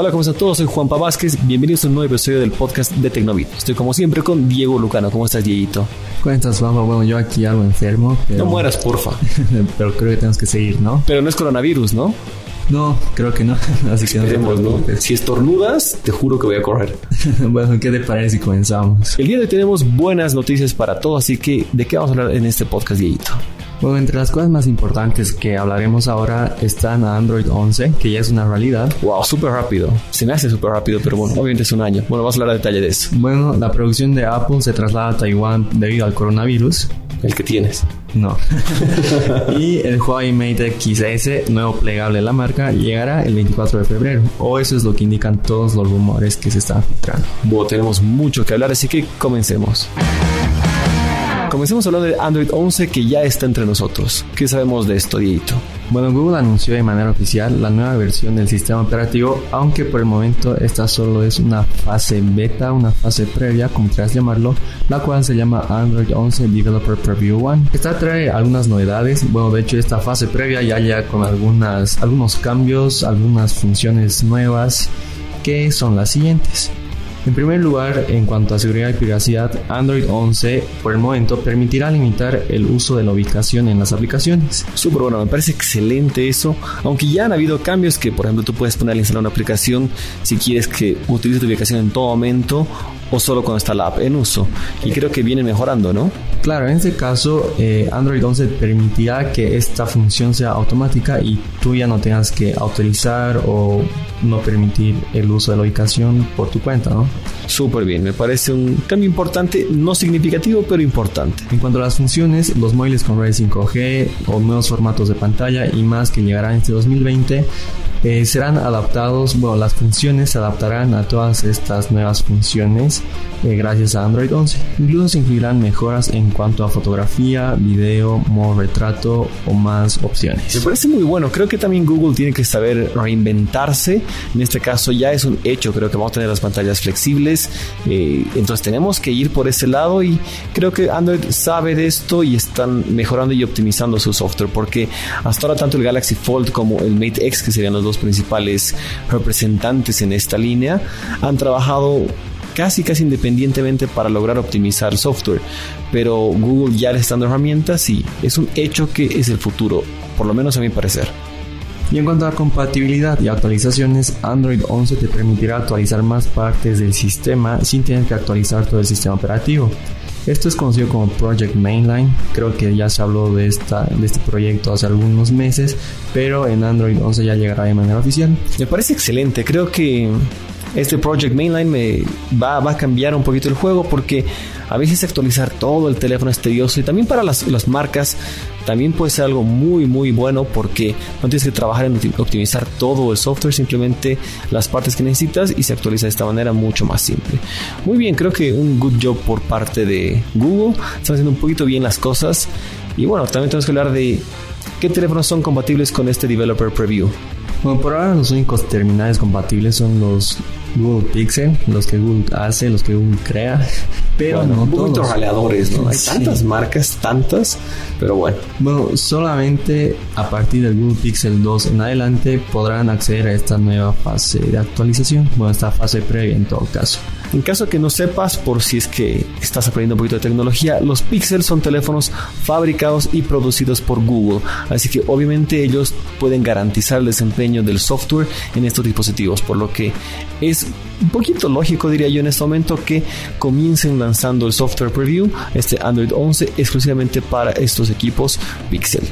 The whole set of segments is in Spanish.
Hola, ¿cómo están todos? Soy Juan Vázquez. Bienvenidos a un nuevo episodio del podcast de Tecnovit. Estoy como siempre con Diego Lucano. ¿Cómo estás, Dieguito? ¿Cómo estás, Juanpa? Bueno, yo aquí algo enfermo. Pero... No mueras, porfa. pero creo que tenemos que seguir, ¿no? Pero no es coronavirus, ¿no? No, creo que no. Así que Esperemos, ¿no? Si estornudas, te juro que voy a correr. bueno, ¿qué te parece si comenzamos? El día de hoy tenemos buenas noticias para todos, así que ¿de qué vamos a hablar en este podcast, Dieguito? Bueno, entre las cosas más importantes que hablaremos ahora están Android 11, que ya es una realidad. Wow, súper rápido. Se me hace súper rápido, pero bueno, obviamente es un año. Bueno, vamos a hablar a detalle de eso. Bueno, la producción de Apple se traslada a Taiwán debido al coronavirus. El que tienes. No. y el Huawei Mate XS, nuevo plegable de la marca, llegará el 24 de febrero. O eso es lo que indican todos los rumores que se están filtrando. Bueno, tenemos mucho que hablar, así que comencemos. Comencemos hablando de Android 11 que ya está entre nosotros. ¿Qué sabemos de esto? Bueno, Google anunció de manera oficial la nueva versión del sistema operativo, aunque por el momento esta solo es una fase beta, una fase previa, como quieras llamarlo, la cual se llama Android 11 Developer Preview 1. Esta trae algunas novedades, bueno, de hecho esta fase previa ya ya con algunas, algunos cambios, algunas funciones nuevas, que son las siguientes. En primer lugar, en cuanto a seguridad y privacidad, Android 11 por el momento permitirá limitar el uso de la ubicación en las aplicaciones. Súper bueno, me parece excelente eso, aunque ya han habido cambios que, por ejemplo, tú puedes poner a instalar una aplicación si quieres que utilice tu ubicación en todo momento o solo cuando está la app en uso. Y creo que viene mejorando, ¿no? Claro, en este caso eh, Android 11 permitirá que esta función sea automática y tú ya no tengas que autorizar o no permitir el uso de la ubicación por tu cuenta, ¿no? Súper bien, me parece un cambio importante, no significativo, pero importante. En cuanto a las funciones, los móviles con red 5G o nuevos formatos de pantalla y más que llegarán este 2020 eh, serán adaptados, bueno, las funciones se adaptarán a todas estas nuevas funciones eh, gracias a Android 11. Incluso se incluirán mejoras en cuanto a fotografía, video, modo retrato o más opciones. Me parece muy bueno, creo que también Google tiene que saber reinventarse. En este caso ya es un hecho, creo que vamos a tener las pantallas flexibles, eh, entonces tenemos que ir por ese lado y creo que Android sabe de esto y están mejorando y optimizando su software porque hasta ahora tanto el Galaxy Fold como el Mate X, que serían los dos principales representantes en esta línea, han trabajado casi casi independientemente para lograr optimizar software, pero Google ya le está dando herramientas y es un hecho que es el futuro, por lo menos a mi parecer. Y en cuanto a compatibilidad y actualizaciones, Android 11 te permitirá actualizar más partes del sistema sin tener que actualizar todo el sistema operativo. Esto es conocido como Project Mainline. Creo que ya se habló de, esta, de este proyecto hace algunos meses, pero en Android 11 ya llegará de manera oficial. Me parece excelente. Creo que este Project Mainline me va, a cambiar un poquito el juego porque a veces actualizar todo el teléfono es tedioso y también para las, las, marcas también puede ser algo muy muy bueno porque no tienes que trabajar en optimizar todo el software, simplemente las partes que necesitas y se actualiza de esta manera mucho más simple. Muy bien, creo que un good job por parte de Google, están haciendo un poquito bien las cosas y bueno, también tenemos que hablar de qué teléfonos son compatibles con este Developer Preview. Bueno, por ahora los únicos terminales compatibles son los Google Pixel, los que Google hace, los que Google crea, pero no todos. raleadores, ¿no? Hay tantas marcas, tantas, pero bueno. Bueno, solamente a partir del Google Pixel 2 en adelante podrán acceder a esta nueva fase de actualización, bueno, esta fase previa en todo caso. En caso que no sepas, por si es que estás aprendiendo un poquito de tecnología, los Pixel son teléfonos fabricados y producidos por Google, así que obviamente ellos pueden garantizar el desempeño del software en estos dispositivos, por lo que es un poquito lógico, diría yo, en este momento que comiencen lanzando el software preview, este Android 11, exclusivamente para estos equipos Pixel.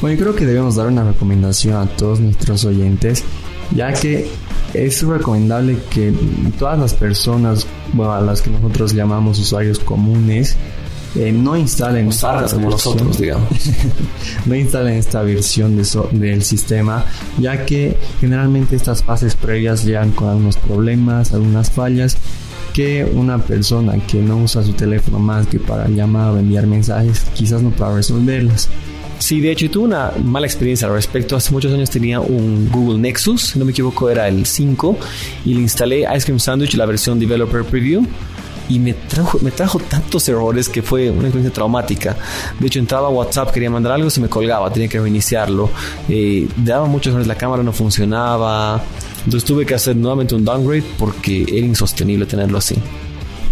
Bueno, yo creo que debemos dar una recomendación a todos nuestros oyentes, ya que es recomendable que todas las personas, bueno, a las que nosotros llamamos usuarios comunes, eh, no instalen como nosotros, digamos. no instalen esta versión de del sistema, ya que generalmente estas fases previas llegan con algunos problemas, algunas fallas que una persona que no usa su teléfono más que para llamar o enviar mensajes quizás no pueda resolverlas. Sí, de hecho, tuve una mala experiencia al respecto. Hace muchos años tenía un Google Nexus, no me equivoco, era el 5, y le instalé Ice Cream Sandwich, la versión Developer Preview. y me trajo, me trajo tantos errores que fue una experiencia traumática. De hecho, entraba a WhatsApp, quería mandar algo, se me colgaba, tenía que reiniciarlo. Eh, daba muchos errores, la cámara no funcionaba. Entonces tuve que hacer nuevamente un downgrade porque era insostenible tenerlo así.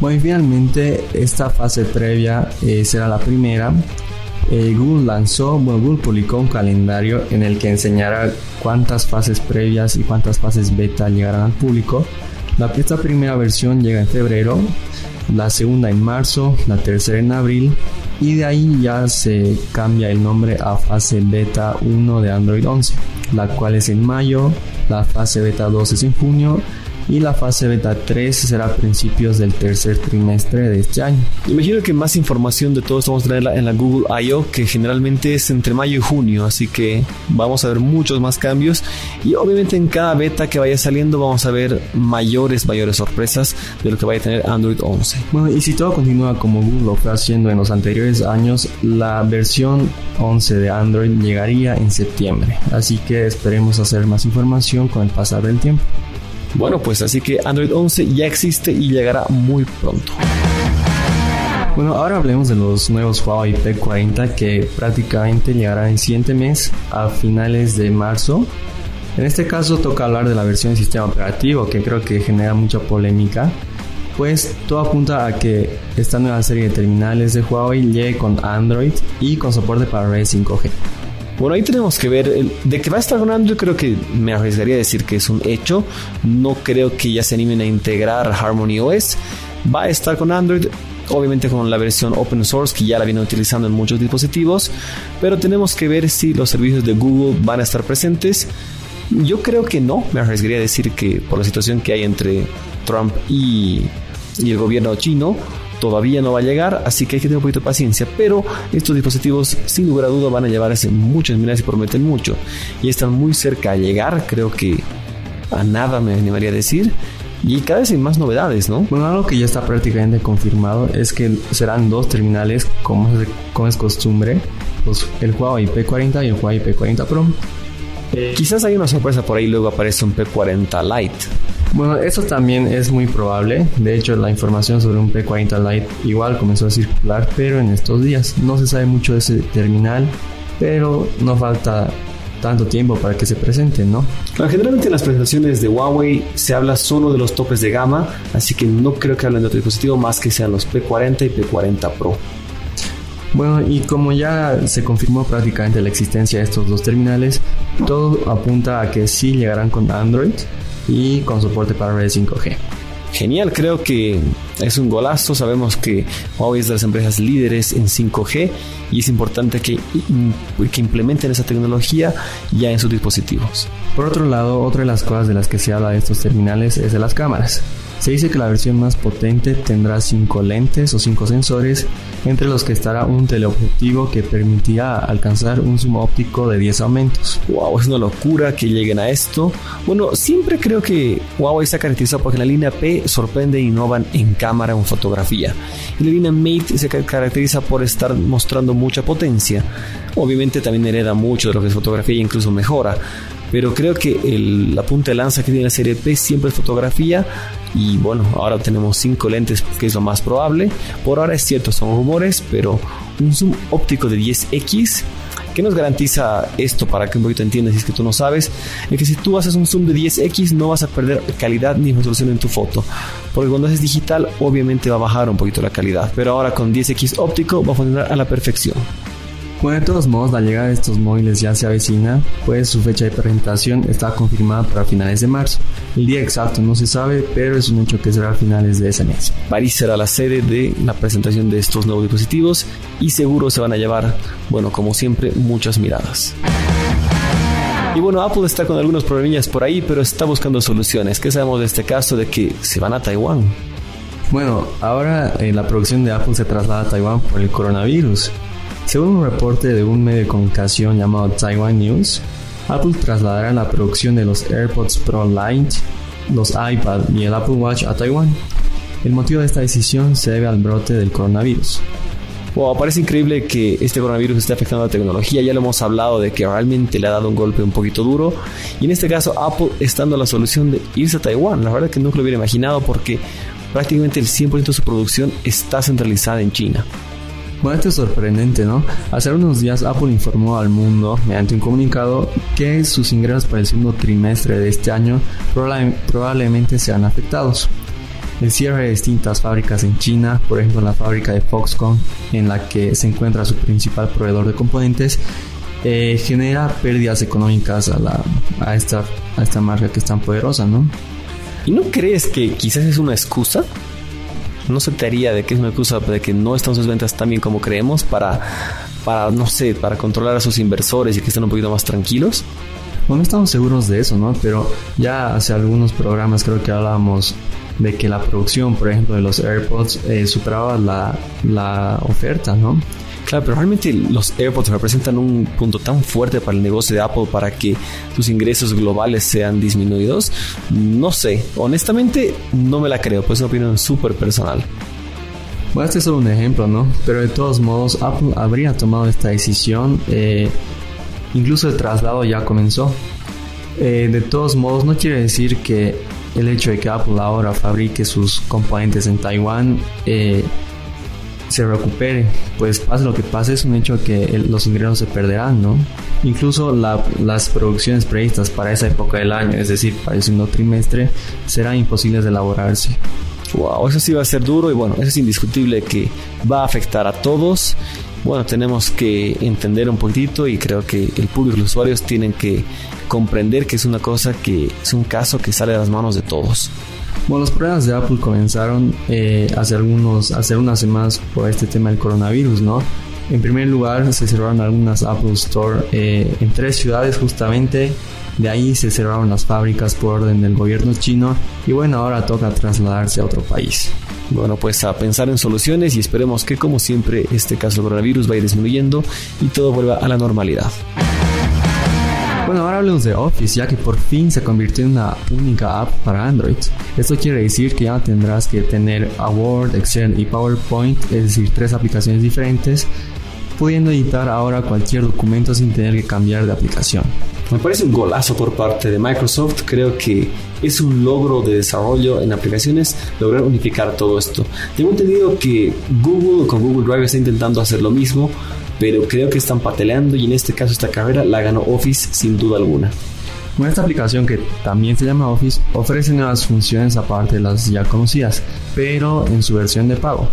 Bueno, y finalmente esta fase previa eh, será la primera. Google lanzó, Google publicó un calendario en el que enseñará cuántas fases previas y cuántas fases beta llegarán al público. La, primera versión llega en febrero, la segunda en marzo, la tercera en abril y de ahí ya se cambia el nombre a fase beta 1 de Android 11, la cual es en mayo, la fase beta 2 es en junio y la fase beta 3 será a principios del tercer trimestre de este año. Imagino que más información de todo esto vamos a tener en la Google I.O. que generalmente es entre mayo y junio, así que vamos a ver muchos más cambios y obviamente en cada beta que vaya saliendo vamos a ver mayores, mayores sorpresas de lo que vaya a tener Android 11. Bueno, y si todo continúa como Google lo fue haciendo en los anteriores años, la versión 11 de Android llegaría en septiembre, así que esperemos hacer más información con el pasar del tiempo. Bueno, pues así que Android 11 ya existe y llegará muy pronto. Bueno, ahora hablemos de los nuevos Huawei P40 que prácticamente llegará en siguiente mes a finales de marzo. En este caso toca hablar de la versión de sistema operativo que creo que genera mucha polémica, pues todo apunta a que esta nueva serie de terminales de Huawei llegue con Android y con soporte para redes 5G. Bueno, ahí tenemos que ver. de que va a estar con Android, creo que me arriesgaría a decir que es un hecho. No creo que ya se animen a integrar Harmony OS. Va a estar con Android, obviamente con la versión open source que ya la vienen utilizando en muchos dispositivos. Pero tenemos que ver si los servicios de Google van a estar presentes. Yo creo que no. Me arriesgaría a decir que por la situación que hay entre Trump y, y el gobierno chino todavía no va a llegar, así que hay que tener un poquito de paciencia, pero estos dispositivos sin lugar a duda van a llevarse muchas miras y prometen mucho y están muy cerca a llegar, creo que a nada me animaría a decir. Y cada vez hay más novedades, ¿no? Bueno, algo que ya está prácticamente confirmado es que serán dos terminales, como es, como es costumbre, pues el Huawei P40 y el Huawei P40 Pro. Quizás hay una sorpresa por ahí, luego aparece un P40 Lite. Bueno, eso también es muy probable. De hecho, la información sobre un P40 Lite igual comenzó a circular, pero en estos días no se sabe mucho de ese terminal, pero no falta tanto tiempo para que se presente, ¿no? generalmente en las presentaciones de Huawei se habla solo de los topes de gama, así que no creo que hablen de otro dispositivo más que sean los P40 y P40 Pro. Bueno, y como ya se confirmó prácticamente la existencia de estos dos terminales, todo apunta a que sí llegarán con Android y con soporte para redes 5G. Genial, creo que es un golazo. Sabemos que Huawei es de las empresas líderes en 5G y es importante que, que implementen esa tecnología ya en sus dispositivos. Por otro lado, otra de las cosas de las que se habla de estos terminales es de las cámaras. Se dice que la versión más potente tendrá 5 lentes o 5 sensores, entre los que estará un teleobjetivo que permitirá alcanzar un zoom óptico de 10 aumentos. Wow, es una locura que lleguen a esto. Bueno, siempre creo que Huawei está caracterizado porque la línea P sorprende e innovan en cámara o en fotografía. Y la línea Mate se caracteriza por estar mostrando mucha potencia. Obviamente también hereda mucho de lo que es fotografía e incluso mejora pero creo que la punta de lanza que tiene la serie P siempre es fotografía y bueno, ahora tenemos 5 lentes que es lo más probable. Por ahora es cierto, son rumores, pero un zoom óptico de 10x ¿Qué nos garantiza esto para que un poquito entiendas si es que tú no sabes? Es que si tú haces un zoom de 10x no vas a perder calidad ni resolución en tu foto. Porque cuando haces digital obviamente va a bajar un poquito la calidad. Pero ahora con 10x óptico va a funcionar a la perfección. Bueno, de todos modos, la llegada de estos móviles ya se avecina, pues su fecha de presentación está confirmada para finales de marzo. El día exacto no se sabe, pero es un hecho que será a finales de ese mes. París será la sede de la presentación de estos nuevos dispositivos y seguro se van a llevar, bueno, como siempre, muchas miradas. Y bueno, Apple está con algunos problemillas por ahí, pero está buscando soluciones. ¿Qué sabemos de este caso de que se van a Taiwán? Bueno, ahora eh, la producción de Apple se traslada a Taiwán por el coronavirus. Según un reporte de un medio de comunicación llamado Taiwan News, Apple trasladará la producción de los AirPods Pro Lite, los iPad y el Apple Watch a Taiwán. El motivo de esta decisión se debe al brote del coronavirus. Wow, parece increíble que este coronavirus esté afectando a la tecnología. Ya lo hemos hablado de que realmente le ha dado un golpe un poquito duro. Y en este caso, Apple está dando la solución de irse a Taiwán. La verdad que nunca lo hubiera imaginado porque prácticamente el 100% de su producción está centralizada en China. Bueno, esto es sorprendente, ¿no? Hace unos días Apple informó al mundo mediante un comunicado que sus ingresos para el segundo trimestre de este año probablemente sean afectados. El cierre de distintas fábricas en China, por ejemplo la fábrica de Foxconn, en la que se encuentra su principal proveedor de componentes, eh, genera pérdidas económicas a, esta, a esta marca que es tan poderosa, ¿no? ¿Y no crees que quizás es una excusa? ¿No se te haría de que es una excusa de que no están sus ventas tan bien como creemos para, para, no sé, para controlar a sus inversores y que estén un poquito más tranquilos? Bueno, no estamos seguros de eso, ¿no? Pero ya hace algunos programas creo que hablábamos de que la producción, por ejemplo, de los AirPods eh, superaba la, la oferta, ¿no? Claro, pero realmente los AirPods representan un punto tan fuerte para el negocio de Apple para que sus ingresos globales sean disminuidos. No sé, honestamente no me la creo, pues es una opinión súper personal. Bueno, este es solo un ejemplo, ¿no? Pero de todos modos, Apple habría tomado esta decisión. Eh, incluso el traslado ya comenzó. Eh, de todos modos, no quiere decir que el hecho de que Apple ahora fabrique sus componentes en Taiwán eh, se recupere. Pues pase lo que pase, es un hecho que los ingresos se perderán, ¿no? Incluso las producciones previstas para esa época del año, es decir, para el segundo trimestre, serán imposibles de elaborarse. Wow, eso sí va a ser duro y bueno, eso es indiscutible que va a afectar a todos. Bueno, tenemos que entender un poquito y creo que el público y los usuarios tienen que comprender que es una cosa que es un caso que sale de las manos de todos. Bueno, los problemas de Apple comenzaron eh, hace, algunos, hace unas semanas por este tema del coronavirus, ¿no? En primer lugar, se cerraron algunas Apple Store eh, en tres ciudades justamente. De ahí se cerraron las fábricas por orden del gobierno chino y bueno, ahora toca trasladarse a otro país. Bueno, pues a pensar en soluciones y esperemos que como siempre este caso del coronavirus vaya disminuyendo y todo vuelva a la normalidad. Bueno, ahora hablemos de Office, ya que por fin se convirtió en una única app para Android. Esto quiere decir que ya tendrás que tener Word, Excel y PowerPoint, es decir, tres aplicaciones diferentes, pudiendo editar ahora cualquier documento sin tener que cambiar de aplicación. Me parece un golazo por parte de Microsoft. Creo que es un logro de desarrollo en aplicaciones lograr unificar todo esto. Tengo entendido que Google con Google Drive está intentando hacer lo mismo, pero creo que están pateleando y en este caso esta carrera la ganó Office sin duda alguna. Bueno, esta aplicación que también se llama Office ofrece nuevas funciones aparte de las ya conocidas, pero en su versión de pago.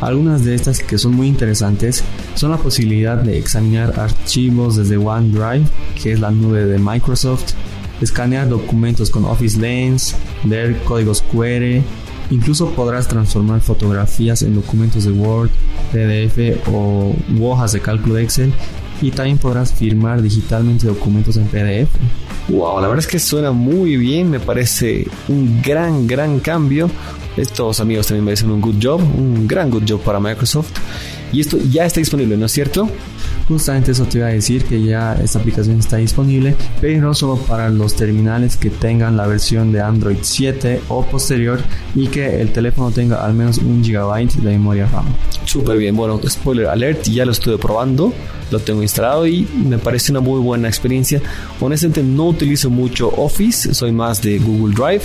Algunas de estas que son muy interesantes son la posibilidad de examinar archivos desde OneDrive, que es la nube de Microsoft, escanear documentos con Office Lens, leer códigos QR, incluso podrás transformar fotografías en documentos de Word, PDF o hojas de cálculo de Excel y también podrás firmar digitalmente documentos en PDF. Wow, la verdad es que suena muy bien, me parece un gran, gran cambio. Estos amigos también merecen un good job, un gran good job para Microsoft. Y esto ya está disponible, ¿no es cierto? Justamente eso te iba a decir que ya esta aplicación está disponible, pero solo para los terminales que tengan la versión de Android 7 o posterior y que el teléfono tenga al menos un GB de memoria RAM. Súper bien, bueno, spoiler alert, ya lo estuve probando, lo tengo instalado y me parece una muy buena experiencia. Honestamente no utilizo mucho Office, soy más de Google Drive,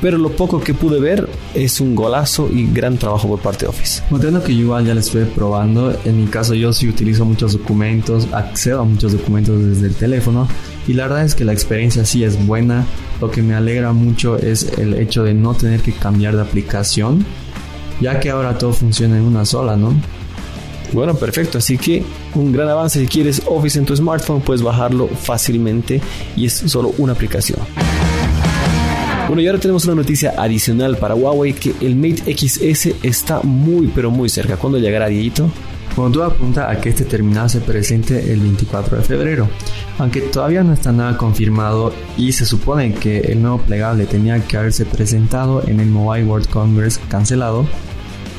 pero lo poco que pude ver es un golazo y gran trabajo por parte de Office. Entiendo que yo igual ya lo estoy probando. En mi caso yo sí utilizo muchos documentos, accedo a muchos documentos desde el teléfono y la verdad es que la experiencia sí es buena. Lo que me alegra mucho es el hecho de no tener que cambiar de aplicación, ya que ahora todo funciona en una sola, ¿no? Bueno, perfecto. Así que un gran avance. Si quieres Office en tu smartphone, puedes bajarlo fácilmente y es solo una aplicación. Bueno, y ahora tenemos una noticia adicional para Huawei que el Mate XS está muy pero muy cerca. ¿Cuándo llegará, Dieguito? Bueno, todo apunta a que este terminal se presente el 24 de febrero, aunque todavía no está nada confirmado y se supone que el nuevo plegable tenía que haberse presentado en el Mobile World Congress cancelado.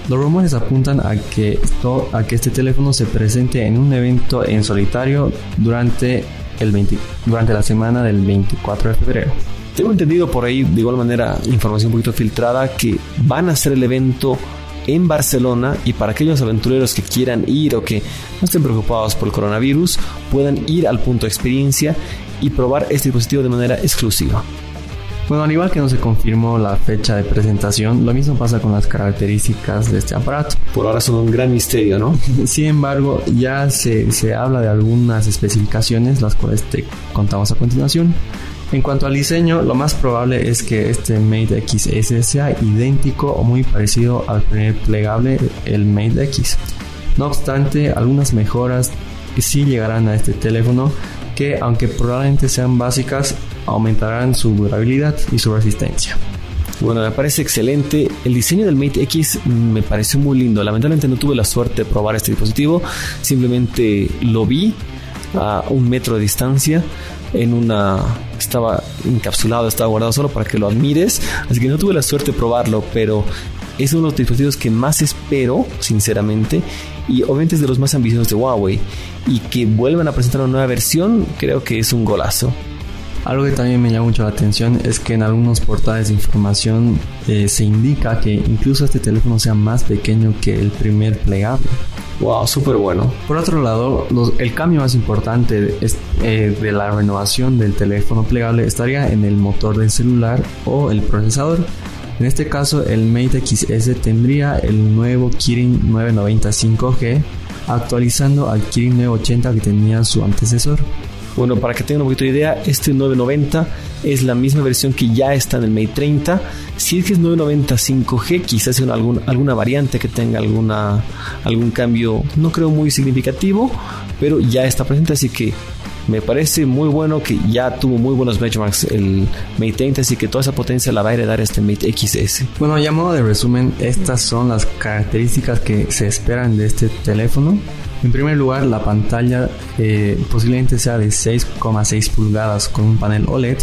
Los rumores apuntan a que, esto, a que este teléfono se presente en un evento en solitario durante, el durante la semana del 24 de febrero. Tengo entendido por ahí, de igual manera, información un poquito filtrada, que van a hacer el evento en Barcelona y para aquellos aventureros que quieran ir o que no estén preocupados por el coronavirus, puedan ir al punto de experiencia y probar este dispositivo de manera exclusiva. Bueno, al igual que no se confirmó la fecha de presentación, lo mismo pasa con las características de este aparato. Por ahora son un gran misterio, ¿no? Sin embargo, ya se, se habla de algunas especificaciones, las cuales te contamos a continuación. En cuanto al diseño, lo más probable es que este Mate XS sea idéntico o muy parecido al primer plegable, el Mate X. No obstante, algunas mejoras sí llegarán a este teléfono que, aunque probablemente sean básicas, aumentarán su durabilidad y su resistencia. Bueno, me parece excelente. El diseño del Mate X me pareció muy lindo. Lamentablemente no tuve la suerte de probar este dispositivo. Simplemente lo vi a un metro de distancia en una estaba encapsulado, estaba guardado solo para que lo admires, así que no tuve la suerte de probarlo, pero es uno de los dispositivos que más espero, sinceramente, y obviamente es de los más ambiciosos de Huawei, y que vuelvan a presentar una nueva versión, creo que es un golazo. Algo que también me llama mucho la atención es que en algunos portales de información eh, se indica que incluso este teléfono sea más pequeño que el primer plegable. Wow, súper bueno. Por otro lado, el cambio más importante de, eh, de la renovación del teléfono plegable estaría en el motor del celular o el procesador. En este caso, el Mate XS tendría el nuevo Kirin 995G actualizando al Kirin 980 que tenía su antecesor. Bueno, para que tengan un poquito de idea, este 990 es la misma versión que ya está en el Mate 30. Si es que es 990 5G, quizás sea algún, alguna variante que tenga alguna, algún cambio, no creo muy significativo, pero ya está presente, así que me parece muy bueno que ya tuvo muy buenos benchmarks el Mate 30, así que toda esa potencia la va a heredar este Mate XS. Bueno, ya modo de resumen, estas son las características que se esperan de este teléfono. En primer lugar, la pantalla eh, posiblemente sea de 6,6 pulgadas con un panel OLED.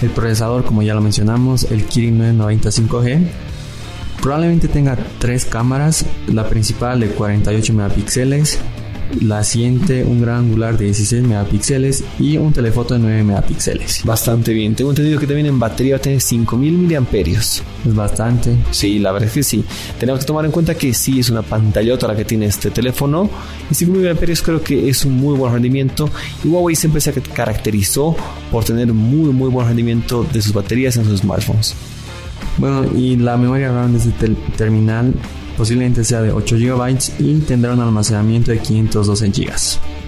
El procesador, como ya lo mencionamos, el Kirin 995G. Probablemente tenga tres cámaras, la principal de 48 megapíxeles, la siguiente un gran angular de 16 megapíxeles y un telefoto de 9 megapíxeles. Bastante bien. Tengo entendido que también en batería va a tener 5000 miliamperios. Es bastante. Sí, la verdad es que sí. Tenemos que tomar en cuenta que sí es una pantallota la que tiene este teléfono. Y 5000 miliamperios creo que es un muy buen rendimiento. Y Huawei siempre se caracterizó por tener muy muy buen rendimiento de sus baterías en sus smartphones. Bueno, y la memoria RAM de este terminal posiblemente sea de 8 GB y tendrá un almacenamiento de 512 GB.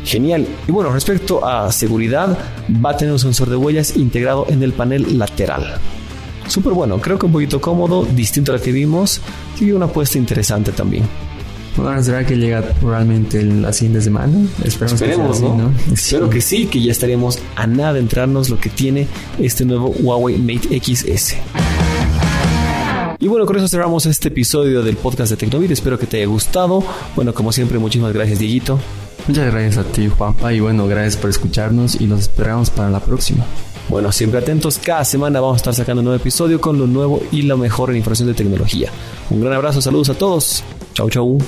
Genial. Y bueno, respecto a seguridad, va a tener un sensor de huellas integrado en el panel lateral. Súper bueno, creo que un poquito cómodo, distinto a lo que vimos, y una apuesta interesante también. Bueno, ¿será que llega realmente la siguiente semana? Esperemos, ¿no? Espero que sí, que ya estaríamos a nada de entrarnos lo que tiene este nuevo Huawei Mate XS. Y bueno, con eso cerramos este episodio del podcast de Tecnovir. Espero que te haya gustado. Bueno, como siempre, muchísimas gracias, Dieguito. Muchas gracias a ti, Juanpa. Y bueno, gracias por escucharnos y nos esperamos para la próxima. Bueno, siempre atentos. Cada semana vamos a estar sacando un nuevo episodio con lo nuevo y lo mejor en información de tecnología. Un gran abrazo, saludos a todos. Chau, chau.